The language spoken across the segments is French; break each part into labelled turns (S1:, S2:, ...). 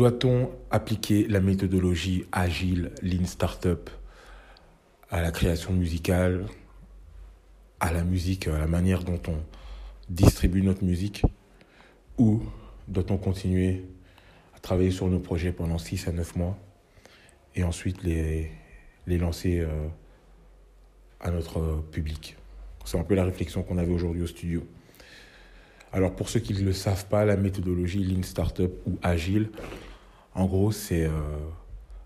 S1: doit-on appliquer la méthodologie agile, Lean Startup à la création musicale, à la musique, à la manière dont on distribue notre musique Ou doit-on continuer à travailler sur nos projets pendant 6 à 9 mois et ensuite les, les lancer euh, à notre public? C'est un peu la réflexion qu'on avait aujourd'hui au studio. Alors pour ceux qui ne le savent pas, la méthodologie Lean Startup ou Agile, en gros, c'est euh,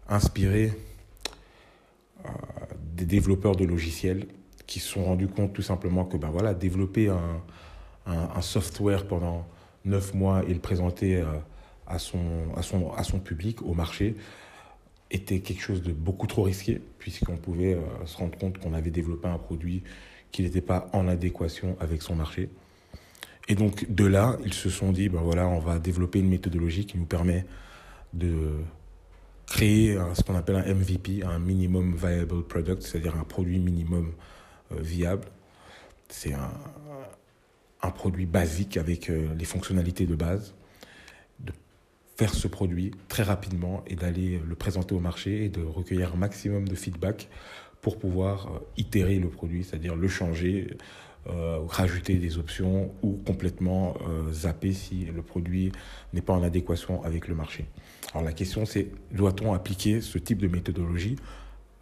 S1: inspiré euh, des développeurs de logiciels qui se sont rendus compte tout simplement que ben voilà, développer un, un, software pendant neuf mois et le présenter euh, à, son, à, son, à son public, au marché, était quelque chose de beaucoup trop risqué, puisqu'on pouvait se rendre compte qu'on avait développé un produit qui n'était pas en adéquation avec son marché. Et donc de là, ils se sont dit, ben voilà, on va développer une méthodologie qui nous permet de créer ce qu'on appelle un MVP, un minimum viable product, c'est-à-dire un produit minimum euh, viable. C'est un, produit basique avec euh, les fonctionnalités de base. De faire ce produit très rapidement et d'aller le présenter au marché et de recueillir un maximum de feedback pour pouvoir euh, itérer le produit, c'est-à-dire le changer, rajouter des options ou complètement euh, zapper si le produit n'est pas en adéquation avec le marché. Alors la question c'est, doit-on appliquer ce type de méthodologie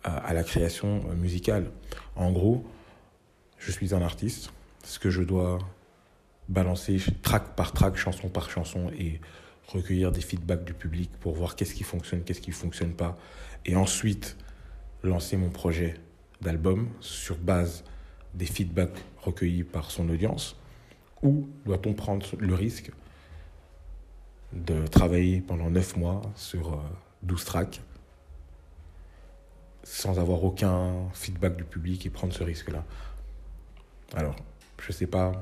S1: à, la création musicale? En gros, je suis un artiste, ce que je dois balancer track par track, chanson par chanson et recueillir des feedbacks du public pour voir qu'est-ce qui fonctionne, qu'est-ce qui ne fonctionne pas, et ensuite lancer mon projet d'album sur base des feedbacks recueillis par son audience Ou doit-on prendre le risque de travailler pendant 9 mois sur 12 euh, tracks sans avoir aucun feedback du public et prendre ce risque-là? Alors, je ne sais pas,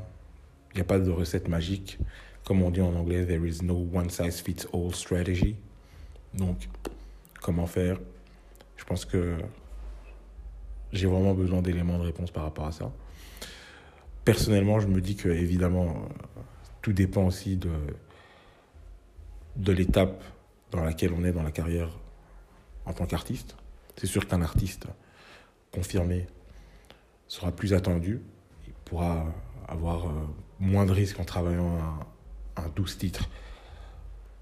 S1: il n'y a pas de recette magique. Comme on dit en anglais, there is no one size fits all strategy. Donc, comment faire? Je pense que j'ai vraiment besoin d'éléments de réponse par rapport à ça. Personnellement, je me dis que évidemment, tout dépend aussi de, de l'étape dans laquelle on est dans la carrière en tant qu'artiste. C'est sûr qu'un artiste confirmé sera plus attendu, il pourra avoir euh, moins de risques en travaillant un, un 12 titres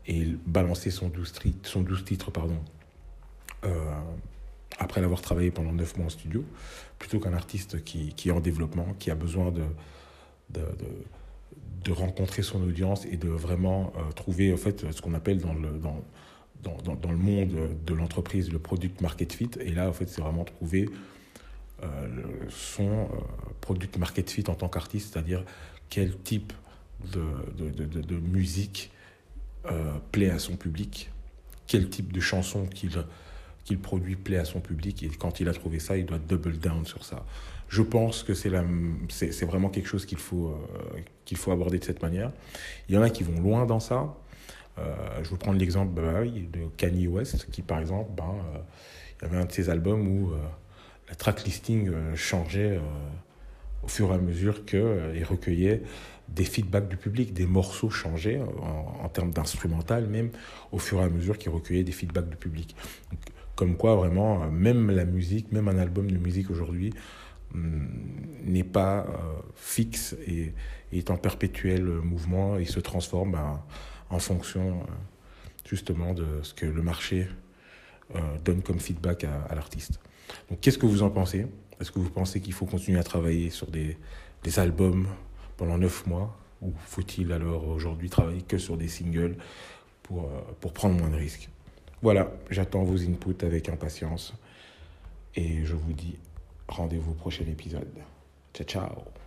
S1: et balancer son 12, son 12 titres pardon, euh, après l'avoir travaillé pendant neuf mois en studio, plutôt qu'un artiste qui, qui, est en développement, qui a besoin de, de, de, rencontrer son audience et de vraiment euh, trouver en fait, ce qu'on appelle dans le, dans, dans, dans, le monde de l'entreprise le product market fit. Et là, en fait, c'est vraiment trouver euh, son euh, product market fit en tant qu'artiste, c'est-à-dire quel type de musique plaît à son public, quel type de chanson qu'il qu'il produit plaît à son public et quand il a trouvé ça, il doit double down sur ça. Je pense que c'est, vraiment quelque chose qu'il faut, euh, faut aborder de cette manière. Il y en a qui vont loin dans ça. Euh, je vais prendre l'exemple bah, de Kanye West, qui par exemple, ben, il y avait un de ses albums où la track listing changeait au fur et à mesure qu'il recueillait des feedbacks du public, des morceaux changeaient en, termes d'instrumental même au fur et à mesure qu'il recueillait des feedbacks du public. Comme quoi, vraiment, même la musique, même un album de musique aujourd'hui hum, n'est pas euh, fixe et, est en perpétuel mouvement et se transforme ben, en fonction euh, justement de ce que le marché euh, donne comme feedback à, l'artiste. Donc qu'est-ce que vous en pensez? Est-ce que vous pensez qu'il faut continuer à travailler sur des, albums pendant neuf mois? Ou faut-il alors aujourd'hui travailler que sur des singles pour, pour prendre moins de risques? Voilà, j'attends vos inputs avec impatience. Et je vous dis rendez-vous au prochain épisode. Ciao, ciao